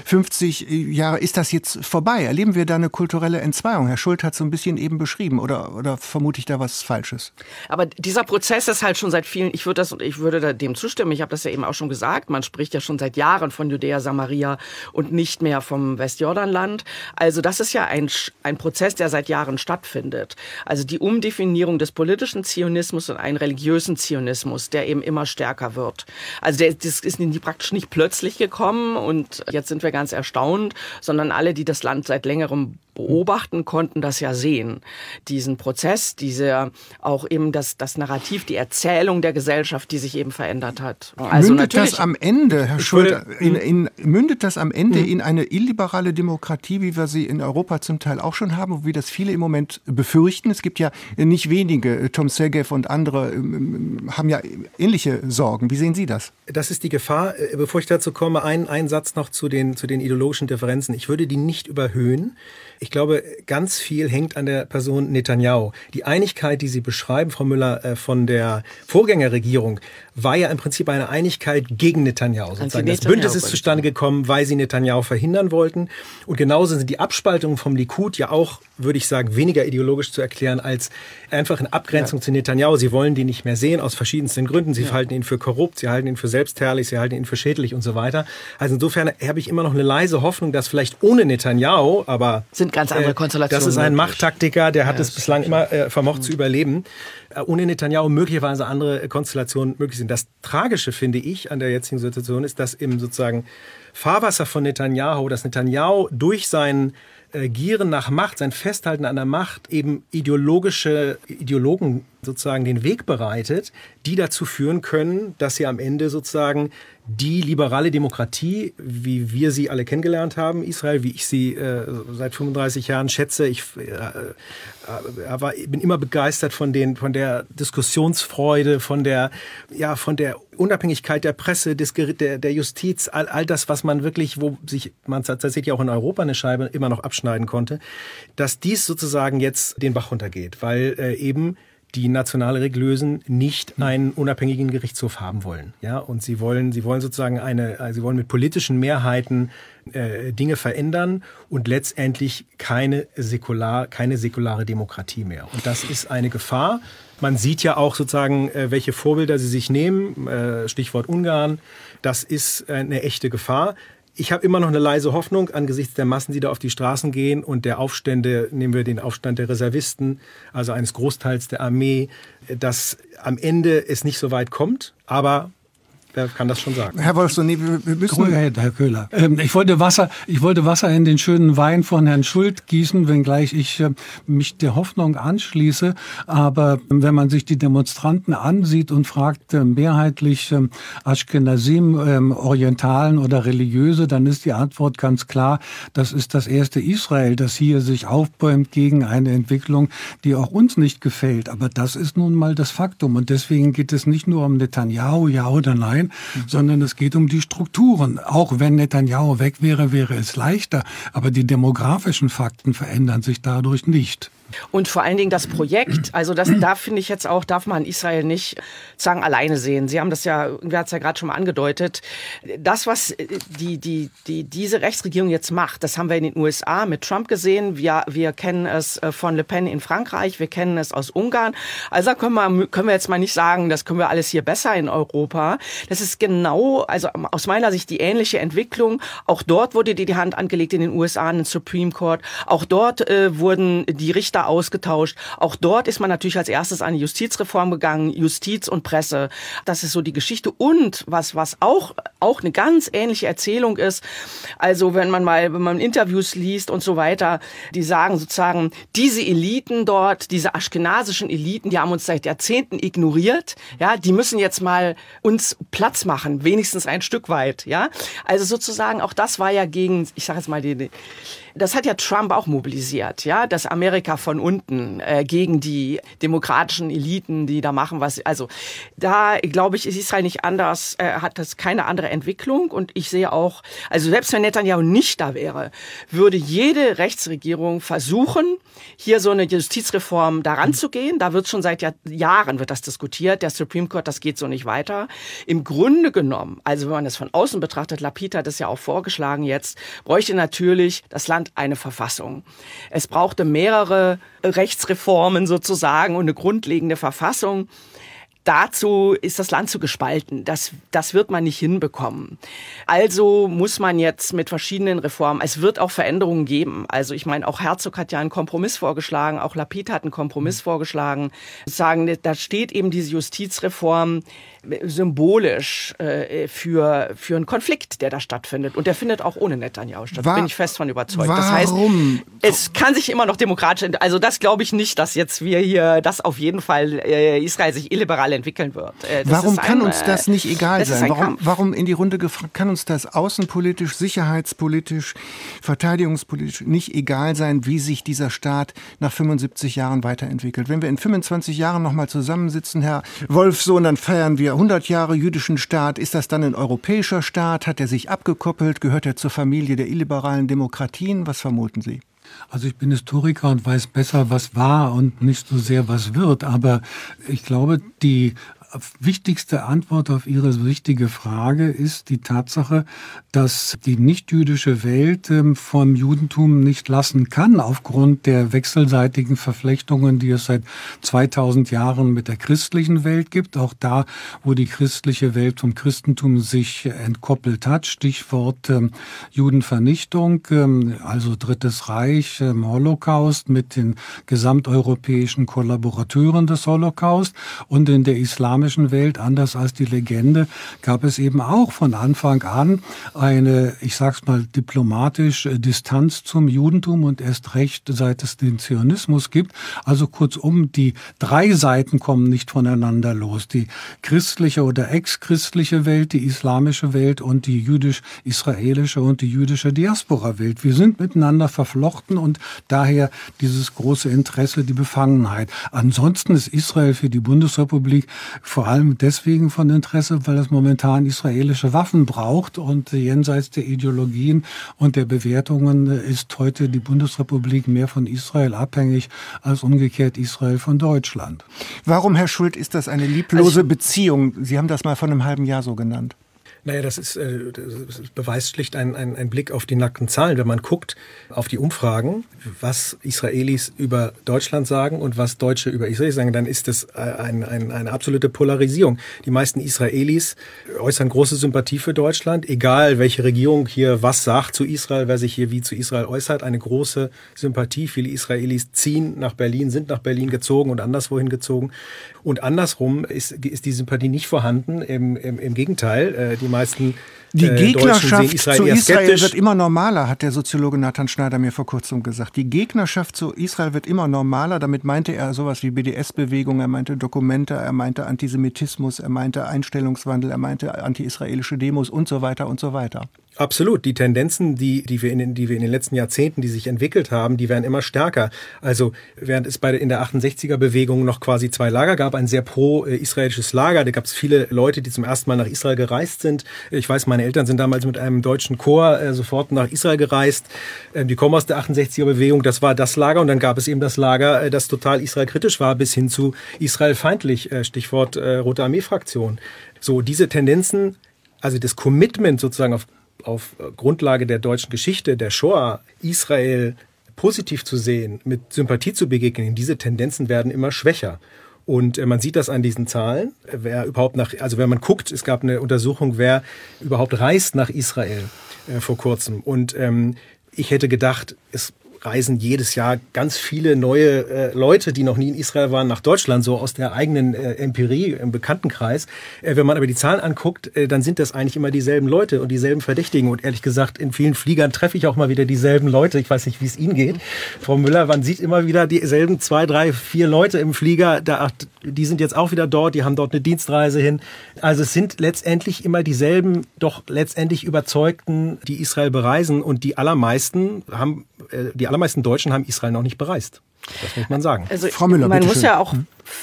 50 Jahre, ist das jetzt vorbei? Erleben wir da eine kulturelle Entzweiung? Herr Schult hat so ein bisschen eben beschrieben, oder, oder vermute ich da was Falsches? Aber dieser Prozess ist halt schon seit vielen, ich würde das, ich würde dem zustimmen, ich habe das ja eben auch schon gesagt, man spricht ja schon seit Jahren von Judäa Samaria und nicht mehr vom Westjordanland. Also das ist ja ein, ein Prozess, der seit Jahren stattfindet. Also die Umdefinierung des politischen Zionismus und einen religiösen Zionismus, der eben immer stärker wird. Also der, das ist praktisch nicht plötzlich gekommen und jetzt sind wir ganz erstaunt, sondern alle, die das Land seit längerem beobachten, konnten das ja sehen. Diesen Prozess, diese auch eben das, das Narrativ, die Erzählung der Gesellschaft, die sich eben verändert hat. Also mündet das am Ende, Herr Schulter, in, in, mündet das am Ende mhm. in eine illiberale Demokratie, wie wir sie in Europa zum Teil auch schon haben, wie das viele im Moment befürchten? Es gibt ja nicht wenige, Tom Segev und andere ähm, ähm, haben ja ähnliche Sorgen. Wie sehen Sie das? Das ist die Gefahr. Äh, bevor ich dazu komme, ein, ein Satz noch zu den, zu den ideologischen Differenzen. Ich würde die nicht überhöhen. Ich glaube, ganz viel hängt an der Person Netanyahu. Die Einigkeit, die Sie beschreiben, Frau Müller, äh, von der Vorgängerregierung, war ja im Prinzip eine Einigkeit gegen Netanyahu. Sozusagen. Das Bündnis ist zustande gekommen, weil sie Netanyahu verhindern wollten. Und genauso sind die Abspaltungen vom Likud ja auch, würde ich sagen, weniger ideologisch zu erklären als einfach in Abgrenzung ja. zu Netanyahu. Sie wollen die nicht mehr sehen aus verschiedensten Gründen. Sie ja. halten ihn für korrupt, sie halten ihn für selbstherrlich, sie halten ihn für schädlich und so weiter. Also insofern habe ich immer noch eine leise Hoffnung, dass vielleicht ohne Netanyahu, aber sind ganz andere Konstellationen. Äh, das ist ein Machttaktiker, der hat ja, es bislang immer äh, vermocht mhm. zu überleben. Äh, ohne Netanyahu möglicherweise andere Konstellationen möglich sind. Das Tragische, finde ich, an der jetzigen Situation ist, dass im sozusagen Fahrwasser von Netanyahu, dass Netanyahu durch sein äh, Gieren nach Macht, sein Festhalten an der Macht eben ideologische Ideologen sozusagen den Weg bereitet, die dazu führen können, dass sie am Ende sozusagen die liberale Demokratie, wie wir sie alle kennengelernt haben, Israel, wie ich sie äh, seit 35 Jahren schätze, ich äh, äh, war, bin immer begeistert von den, von der Diskussionsfreude, von der, ja, von der Unabhängigkeit der Presse, des, der, der Justiz, all, all das, was man wirklich, wo sich man tatsächlich auch in Europa eine Scheibe immer noch abschneiden konnte, dass dies sozusagen jetzt den Bach runtergeht, weil äh, eben die nationale Reglösen nicht einen unabhängigen Gerichtshof haben wollen. Ja, und sie wollen, sie wollen sozusagen eine, äh, sie wollen mit politischen Mehrheiten äh, Dinge verändern und letztendlich keine säkular, keine säkulare Demokratie mehr. Und das ist eine Gefahr. Man sieht ja auch sozusagen, äh, welche Vorbilder sie sich nehmen. Äh, Stichwort Ungarn. Das ist eine echte Gefahr ich habe immer noch eine leise Hoffnung angesichts der Massen, die da auf die Straßen gehen und der Aufstände, nehmen wir den Aufstand der Reservisten, also eines Großteils der Armee, dass am Ende es nicht so weit kommt. Aber Wer kann das schon sagen? Herr Wolf, so, nee, wir müssen... Ruhe, Herr Köhler. Ähm, ich, wollte Wasser, ich wollte Wasser in den schönen Wein von Herrn Schuld gießen, wenngleich ich äh, mich der Hoffnung anschließe. Aber wenn man sich die Demonstranten ansieht und fragt, äh, mehrheitlich äh, Ashkenazim, äh, Orientalen oder Religiöse, dann ist die Antwort ganz klar, das ist das erste Israel, das hier sich aufbäumt gegen eine Entwicklung, die auch uns nicht gefällt. Aber das ist nun mal das Faktum. Und deswegen geht es nicht nur um Netanyahu, ja oder nein, mhm. sondern es geht um die Strukturen. Auch wenn Netanyahu weg wäre, wäre es leichter, aber die demografischen Fakten verändern sich dadurch nicht. Und vor allen Dingen das Projekt, also das da finde ich jetzt auch, darf man Israel nicht sagen alleine sehen. Sie haben das ja, wer hat es ja gerade schon mal angedeutet. Das, was die, die, die, diese Rechtsregierung jetzt macht, das haben wir in den USA mit Trump gesehen. Wir, wir kennen es äh, von Le Pen in Frankreich, wir kennen es aus Ungarn. Also da können wir, können wir jetzt mal nicht sagen, das können wir alles hier besser in Europa. Das ist genau, also aus meiner Sicht die ähnliche Entwicklung. Auch dort wurde die, die Hand angelegt in den USA, in den Supreme Court. Auch dort äh, wurden die Richter Richter ausgetauscht. Auch dort ist man natürlich als erstes an die Justizreform gegangen, Justiz und Presse. Das ist so die Geschichte. Und was, was auch, auch eine ganz ähnliche Erzählung ist, also wenn man mal, wenn man Interviews liest und so weiter, die sagen sozusagen, diese Eliten dort, diese aschkenasischen Eliten, die haben uns seit Jahrzehnten ignoriert, ja, die müssen jetzt mal uns Platz machen, wenigstens ein Stück weit, ja. Also sozusagen auch das war ja gegen, ich sage jetzt mal die, das hat ja Trump auch mobilisiert, ja, das Amerika von unten äh, gegen die demokratischen Eliten, die da machen was. Also da glaube ich, ist Israel nicht anders, äh, hat das keine andere Entwicklung und ich sehe auch, also selbst wenn Netanyahu nicht da wäre, würde jede Rechtsregierung versuchen, hier so eine Justizreform daran zu gehen. Da wird schon seit Jahren wird das diskutiert. Der Supreme Court, das geht so nicht weiter. Im Grunde genommen, also wenn man das von außen betrachtet, Lapid hat es ja auch vorgeschlagen jetzt, bräuchte natürlich das Land eine Verfassung. Es brauchte mehrere Rechtsreformen sozusagen und eine grundlegende Verfassung dazu ist das Land zu gespalten. Das, das wird man nicht hinbekommen. Also muss man jetzt mit verschiedenen Reformen, es wird auch Veränderungen geben. Also ich meine, auch Herzog hat ja einen Kompromiss vorgeschlagen, auch Lapid hat einen Kompromiss vorgeschlagen. Sagen, da steht eben diese Justizreform symbolisch äh, für, für einen Konflikt, der da stattfindet. Und der findet auch ohne Netanyahu statt. War, bin ich fest von überzeugt. Warum? Das heißt, es kann sich immer noch demokratisch, also das glaube ich nicht, dass jetzt wir hier, dass auf jeden Fall äh, Israel sich illiberal entwickeln wird. Äh, warum kann ein, uns das nicht egal sein? Warum, warum in die Runde gefragt, kann uns das außenpolitisch, sicherheitspolitisch, verteidigungspolitisch nicht egal sein, wie sich dieser Staat nach 75 Jahren weiterentwickelt? Wenn wir in 25 Jahren nochmal zusammensitzen, Herr Wolfsohn, dann feiern wir 100 Jahre jüdischen Staat. Ist das dann ein europäischer Staat? Hat er sich abgekoppelt? Gehört er zur Familie der illiberalen Demokratien? Was vermuten Sie? Also ich bin Historiker und weiß besser, was war und nicht so sehr, was wird. Aber ich glaube, die wichtigste Antwort auf Ihre wichtige Frage ist die Tatsache, dass die nichtjüdische Welt ähm, vom Judentum nicht lassen kann, aufgrund der wechselseitigen Verflechtungen, die es seit 2000 Jahren mit der christlichen Welt gibt. Auch da, wo die christliche Welt vom Christentum sich entkoppelt hat. Stichwort ähm, Judenvernichtung, ähm, also Drittes Reich, Holocaust mit den gesamteuropäischen Kollaborateuren des Holocaust und in der Islam islamischen Welt, anders als die Legende, gab es eben auch von Anfang an eine, ich sag's mal diplomatisch, äh, Distanz zum Judentum und erst recht, seit es den Zionismus gibt. Also kurzum, die drei Seiten kommen nicht voneinander los. Die christliche oder ex-christliche Welt, die islamische Welt und die jüdisch-israelische und die jüdische Diaspora-Welt. Wir sind miteinander verflochten und daher dieses große Interesse, die Befangenheit. Ansonsten ist Israel für die Bundesrepublik vor allem deswegen von Interesse, weil es momentan israelische Waffen braucht und jenseits der Ideologien und der Bewertungen ist heute die Bundesrepublik mehr von Israel abhängig als umgekehrt Israel von Deutschland. Warum, Herr Schult, ist das eine lieblose also Beziehung? Sie haben das mal vor einem halben Jahr so genannt. Naja, das ist, äh, das beweist schlicht ein, ein, ein Blick auf die nackten Zahlen. Wenn man guckt auf die Umfragen, was Israelis über Deutschland sagen und was Deutsche über Israel sagen, dann ist das äh, ein, ein, eine absolute Polarisierung. Die meisten Israelis äußern große Sympathie für Deutschland, egal welche Regierung hier was sagt zu Israel, wer sich hier wie zu Israel äußert, eine große Sympathie. Viele Israelis ziehen nach Berlin, sind nach Berlin gezogen und anderswohin gezogen. Und andersrum ist, ist die Sympathie nicht vorhanden. Im, im, im Gegenteil, äh, die meisten die äh, Gegnerschaft Israel zu Israel wird immer normaler, hat der Soziologe Nathan Schneider mir vor kurzem gesagt. Die Gegnerschaft zu Israel wird immer normaler. Damit meinte er sowas wie BDS-Bewegung, er meinte Dokumente, er meinte Antisemitismus, er meinte Einstellungswandel, er meinte anti-israelische Demos und so weiter und so weiter. Absolut. Die Tendenzen, die, die, wir in den, die wir in den letzten Jahrzehnten, die sich entwickelt haben, die werden immer stärker. Also während es bei in der 68er-Bewegung noch quasi zwei Lager gab, ein sehr pro-israelisches Lager, da gab es viele Leute, die zum ersten Mal nach Israel gereist sind. Ich weiß, meine Eltern sind damals mit einem deutschen Chor äh, sofort nach Israel gereist. Ähm, die kommen aus der 68er-Bewegung, das war das Lager. Und dann gab es eben das Lager, äh, das total israelkritisch war, bis hin zu israelfeindlich, äh, Stichwort äh, Rote Armee-Fraktion. So, diese Tendenzen also das Commitment sozusagen auf auf Grundlage der deutschen Geschichte, der Shoah, Israel positiv zu sehen, mit Sympathie zu begegnen, diese Tendenzen werden immer schwächer. Und äh, man sieht das an diesen Zahlen. Wer überhaupt nach, also wenn man guckt, es gab eine Untersuchung, wer überhaupt reist nach Israel äh, vor kurzem. Und ähm, ich hätte gedacht, es reisen jedes Jahr ganz viele neue äh, Leute, die noch nie in Israel waren, nach Deutschland, so aus der eigenen äh, Empirie im Bekanntenkreis. Äh, wenn man aber die Zahlen anguckt, äh, dann sind das eigentlich immer dieselben Leute und dieselben Verdächtigen. Und ehrlich gesagt, in vielen Fliegern treffe ich auch mal wieder dieselben Leute. Ich weiß nicht, wie es Ihnen geht. Frau Müller, man sieht immer wieder dieselben zwei, drei, vier Leute im Flieger. Da, die sind jetzt auch wieder dort, die haben dort eine Dienstreise hin. Also es sind letztendlich immer dieselben, doch letztendlich Überzeugten, die Israel bereisen. Und die allermeisten haben, die allermeisten Deutschen haben Israel noch nicht bereist. Das muss man sagen. Also, Frau Müller, man muss schön. ja auch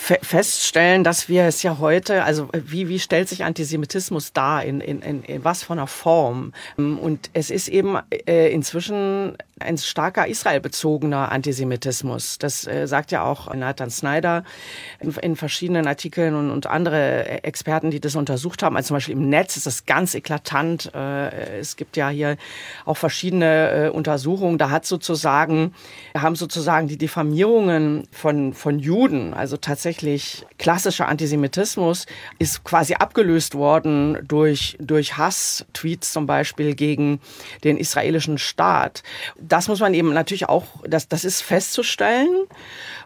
hm? feststellen, dass wir es ja heute, also wie, wie stellt sich Antisemitismus dar, in, in, in, in was von einer Form? Und es ist eben äh, inzwischen ein starker israelbezogener Antisemitismus. Das äh, sagt ja auch Nathan Snyder in, in verschiedenen Artikeln und, und andere Experten, die das untersucht haben. Also zum Beispiel im Netz ist das ganz eklatant. Äh, es gibt ja hier auch verschiedene äh, Untersuchungen. Da hat sozusagen, haben sozusagen die Diffamierungen von, von Juden, also tatsächlich klassischer Antisemitismus, ist quasi abgelöst worden durch, durch Hass-Tweets zum Beispiel gegen den israelischen Staat das muss man eben natürlich auch, das, das ist festzustellen.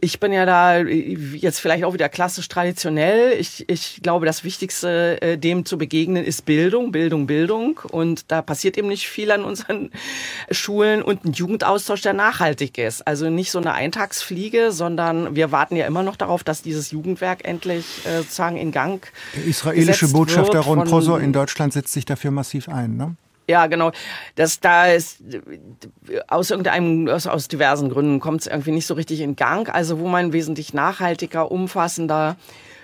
Ich bin ja da jetzt vielleicht auch wieder klassisch traditionell. Ich, ich glaube, das Wichtigste, äh, dem zu begegnen, ist Bildung, Bildung, Bildung. Und da passiert eben nicht viel an unseren Schulen und ein Jugendaustausch, der nachhaltig ist. Also nicht so eine Eintagsfliege, sondern wir warten ja immer noch darauf, dass dieses Jugendwerk endlich äh, sozusagen in Gang Der israelische Botschafter Ron Prosor in Deutschland setzt sich dafür massiv ein, ne? Ja, genau. Das da ist aus irgendeinem aus, aus diversen Gründen kommt es irgendwie nicht so richtig in Gang. Also wo man wesentlich nachhaltiger, umfassender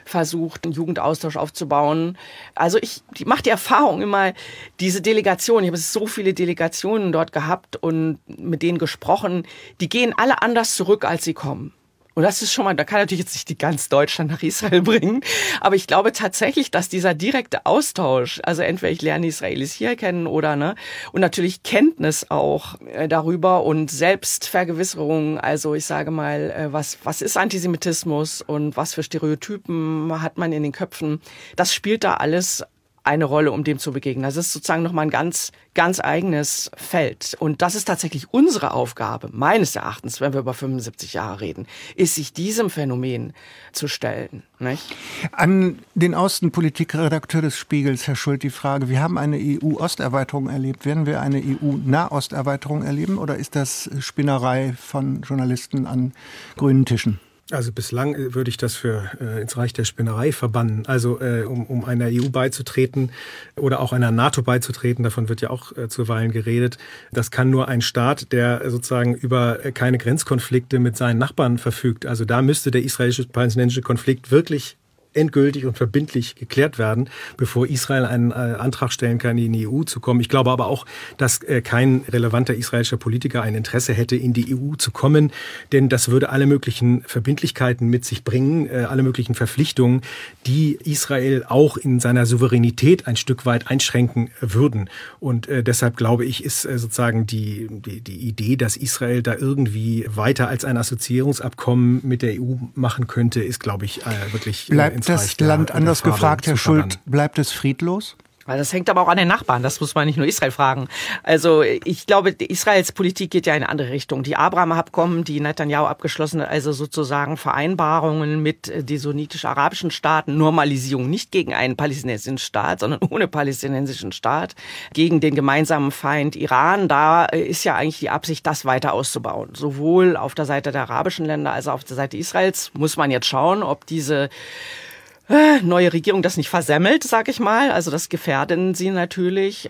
versucht, einen Jugendaustausch aufzubauen. Also ich mache die Erfahrung immer, diese Delegation, ich habe so viele Delegationen dort gehabt und mit denen gesprochen, die gehen alle anders zurück, als sie kommen. Und das ist schon mal, da kann natürlich jetzt nicht die ganz Deutschland nach Israel bringen, aber ich glaube tatsächlich, dass dieser direkte Austausch, also entweder ich lerne Israelis hier kennen oder ne, und natürlich Kenntnis auch äh, darüber und Selbstvergewisserung, also ich sage mal, äh, was was ist Antisemitismus und was für Stereotypen hat man in den Köpfen, das spielt da alles eine Rolle, um dem zu begegnen. Das ist sozusagen nochmal ein ganz, ganz eigenes Feld. Und das ist tatsächlich unsere Aufgabe, meines Erachtens, wenn wir über 75 Jahre reden, ist sich diesem Phänomen zu stellen. Nicht? An den Außenpolitikredakteur des Spiegels, Herr Schult, die Frage, wir haben eine EU-Osterweiterung erlebt. Werden wir eine EU-Nahosterweiterung erleben oder ist das Spinnerei von Journalisten an grünen Tischen? Also bislang äh, würde ich das für äh, ins Reich der Spinnerei verbannen. Also äh, um, um einer EU beizutreten oder auch einer NATO beizutreten, davon wird ja auch äh, zuweilen geredet. Das kann nur ein Staat, der sozusagen über äh, keine Grenzkonflikte mit seinen Nachbarn verfügt. Also da müsste der israelisch-palästinensische Konflikt wirklich endgültig und verbindlich geklärt werden, bevor Israel einen äh, Antrag stellen kann, in die EU zu kommen. Ich glaube aber auch, dass äh, kein relevanter israelischer Politiker ein Interesse hätte, in die EU zu kommen, denn das würde alle möglichen Verbindlichkeiten mit sich bringen, äh, alle möglichen Verpflichtungen, die Israel auch in seiner Souveränität ein Stück weit einschränken würden. Und deshalb glaube ich, ist sozusagen die, die, die Idee, dass Israel da irgendwie weiter als ein Assoziierungsabkommen mit der EU machen könnte, ist, glaube ich, wirklich Bleibt das Land anders gefragt, Herr Schult, bleibt es friedlos? Das hängt aber auch an den Nachbarn. Das muss man nicht nur Israel fragen. Also ich glaube, Israels Politik geht ja in eine andere Richtung. Die Abraham-Abkommen, die Netanyahu abgeschlossen hat, also sozusagen Vereinbarungen mit äh, die sunnitisch-arabischen Staaten, Normalisierung nicht gegen einen palästinensischen Staat, sondern *laughs* ohne palästinensischen Staat, gegen den gemeinsamen Feind Iran. Da äh, ist ja eigentlich die Absicht, das weiter auszubauen. Sowohl auf der Seite der arabischen Länder als auch auf der Seite Israels muss man jetzt schauen, ob diese neue Regierung das nicht versemmelt, sag ich mal. Also das gefährden sie natürlich.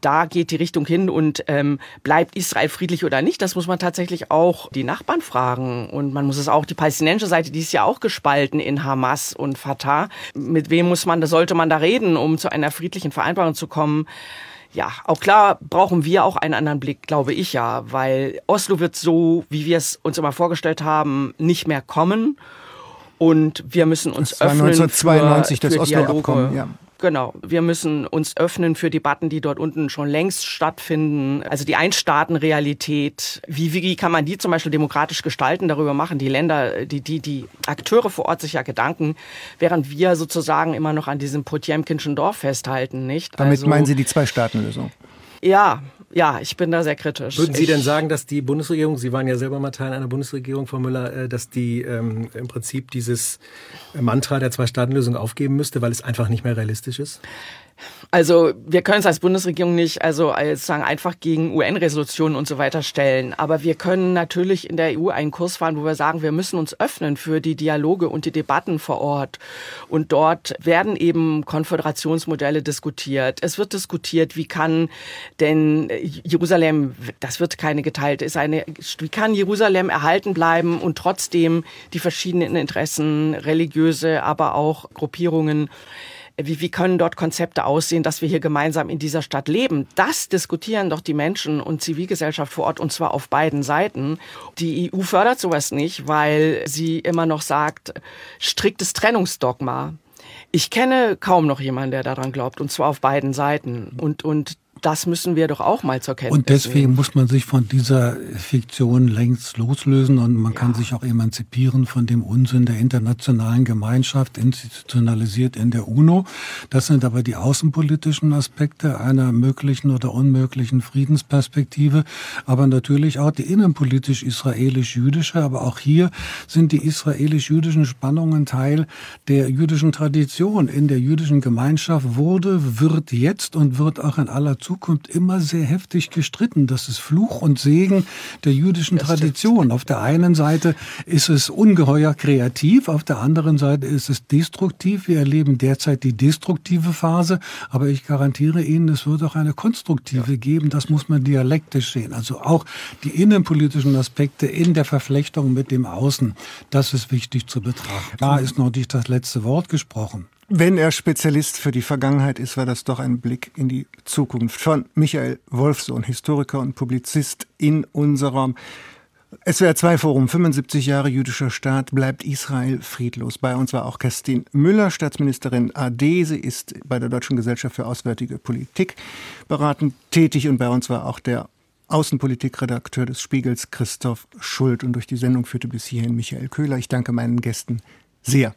Da geht die Richtung hin und ähm, bleibt Israel friedlich oder nicht, das muss man tatsächlich auch die Nachbarn fragen. Und man muss es auch die palästinensische Seite, die ist ja auch gespalten in Hamas und Fatah. Mit wem muss man, da sollte man da reden, um zu einer friedlichen Vereinbarung zu kommen? Ja, auch klar brauchen wir auch einen anderen Blick, glaube ich ja, weil Oslo wird so, wie wir es uns immer vorgestellt haben, nicht mehr kommen. Und wir müssen uns das war öffnen 1992 für, das Oslo-Abkommen. Ja. Genau, wir müssen uns öffnen für Debatten, die dort unten schon längst stattfinden. Also die Einstaatenrealität, wie, wie kann man die zum Beispiel demokratisch gestalten, darüber machen die Länder, die, die, die Akteure vor Ort sich ja Gedanken, während wir sozusagen immer noch an diesem Potemkinschen Dorf festhalten, nicht? Damit also, meinen Sie die Zwei-Staaten-Lösung? Ja, ja, ich bin da sehr kritisch. Würden Sie ich, denn sagen, dass die Bundesregierung, Sie waren ja selber mal Teil einer Bundesregierung, Frau Müller, äh, dass die ähm, im Prinzip dieses Mantra der Zwei-Staaten-Lösung aufgeben müsste, weil es einfach nicht mehr realistisch ist? Also wir können es als Bundesregierung nicht also als sagen einfach gegen UN-Resolutionen und so weiter stellen, aber wir können natürlich in der EU einen Kurs fahren, wo wir sagen, wir müssen uns öffnen für die Dialoge und die Debatten vor Ort. Und dort werden eben Konföderationsmodelle diskutiert. Es wird diskutiert, wie kann denn Jerusalem, das wird keine geteilte, ist eine, wie kann Jerusalem erhalten bleiben und trotzdem die verschiedenen Interessen, religiöse, aber auch Gruppierungen wie, wie können dort Konzepte aussehen, dass wir hier gemeinsam in dieser Stadt leben? Das diskutieren doch die Menschen und Zivilgesellschaft vor Ort und zwar auf beiden Seiten. Die EU fördert sowas nicht, weil sie immer noch sagt, striktes Trennungsdogma. Ich kenne kaum noch jemanden, der daran glaubt, und zwar auf beiden Seiten. Und, und das müssen wir doch auch mal zur Kenntnis Und deswegen nehmen. muss man sich von dieser Fiktion längst loslösen und man ja. kann sich auch emanzipieren von dem Unsinn der internationalen Gemeinschaft, institutionalisiert in der UNO. Das sind aber die außenpolitischen Aspekte einer möglichen oder unmöglichen Friedensperspektive, aber natürlich auch die innenpolitisch israelisch-jüdische. Aber auch hier sind die israelisch-jüdischen Spannungen Teil der jüdischen Tradition. In der jüdischen Gemeinschaft wurde, wird jetzt und wird auch in aller Zukunft immer sehr heftig gestritten. Das ist Fluch und Segen der jüdischen Tradition. Auf der einen Seite ist es ungeheuer kreativ, auf der anderen Seite ist es destruktiv. Wir erleben derzeit die destruktive Phase, aber ich garantiere Ihnen, es wird auch eine konstruktive ja. geben. Das muss man dialektisch sehen. Also auch die innenpolitischen Aspekte in der Verflechtung mit dem Außen, das ist wichtig zu betrachten. Da ist noch nicht das letzte Wort gesprochen. Wenn er Spezialist für die Vergangenheit ist, war das doch ein Blick in die Zukunft von Michael Wolfsohn, Historiker und Publizist in unserem SWR 2 Forum 75 Jahre jüdischer Staat bleibt Israel friedlos. Bei uns war auch Kerstin Müller, Staatsministerin AD. Sie ist bei der Deutschen Gesellschaft für Auswärtige Politik beratend tätig und bei uns war auch der Außenpolitikredakteur des Spiegels Christoph Schuld und durch die Sendung führte bis hierhin Michael Köhler. Ich danke meinen Gästen sehr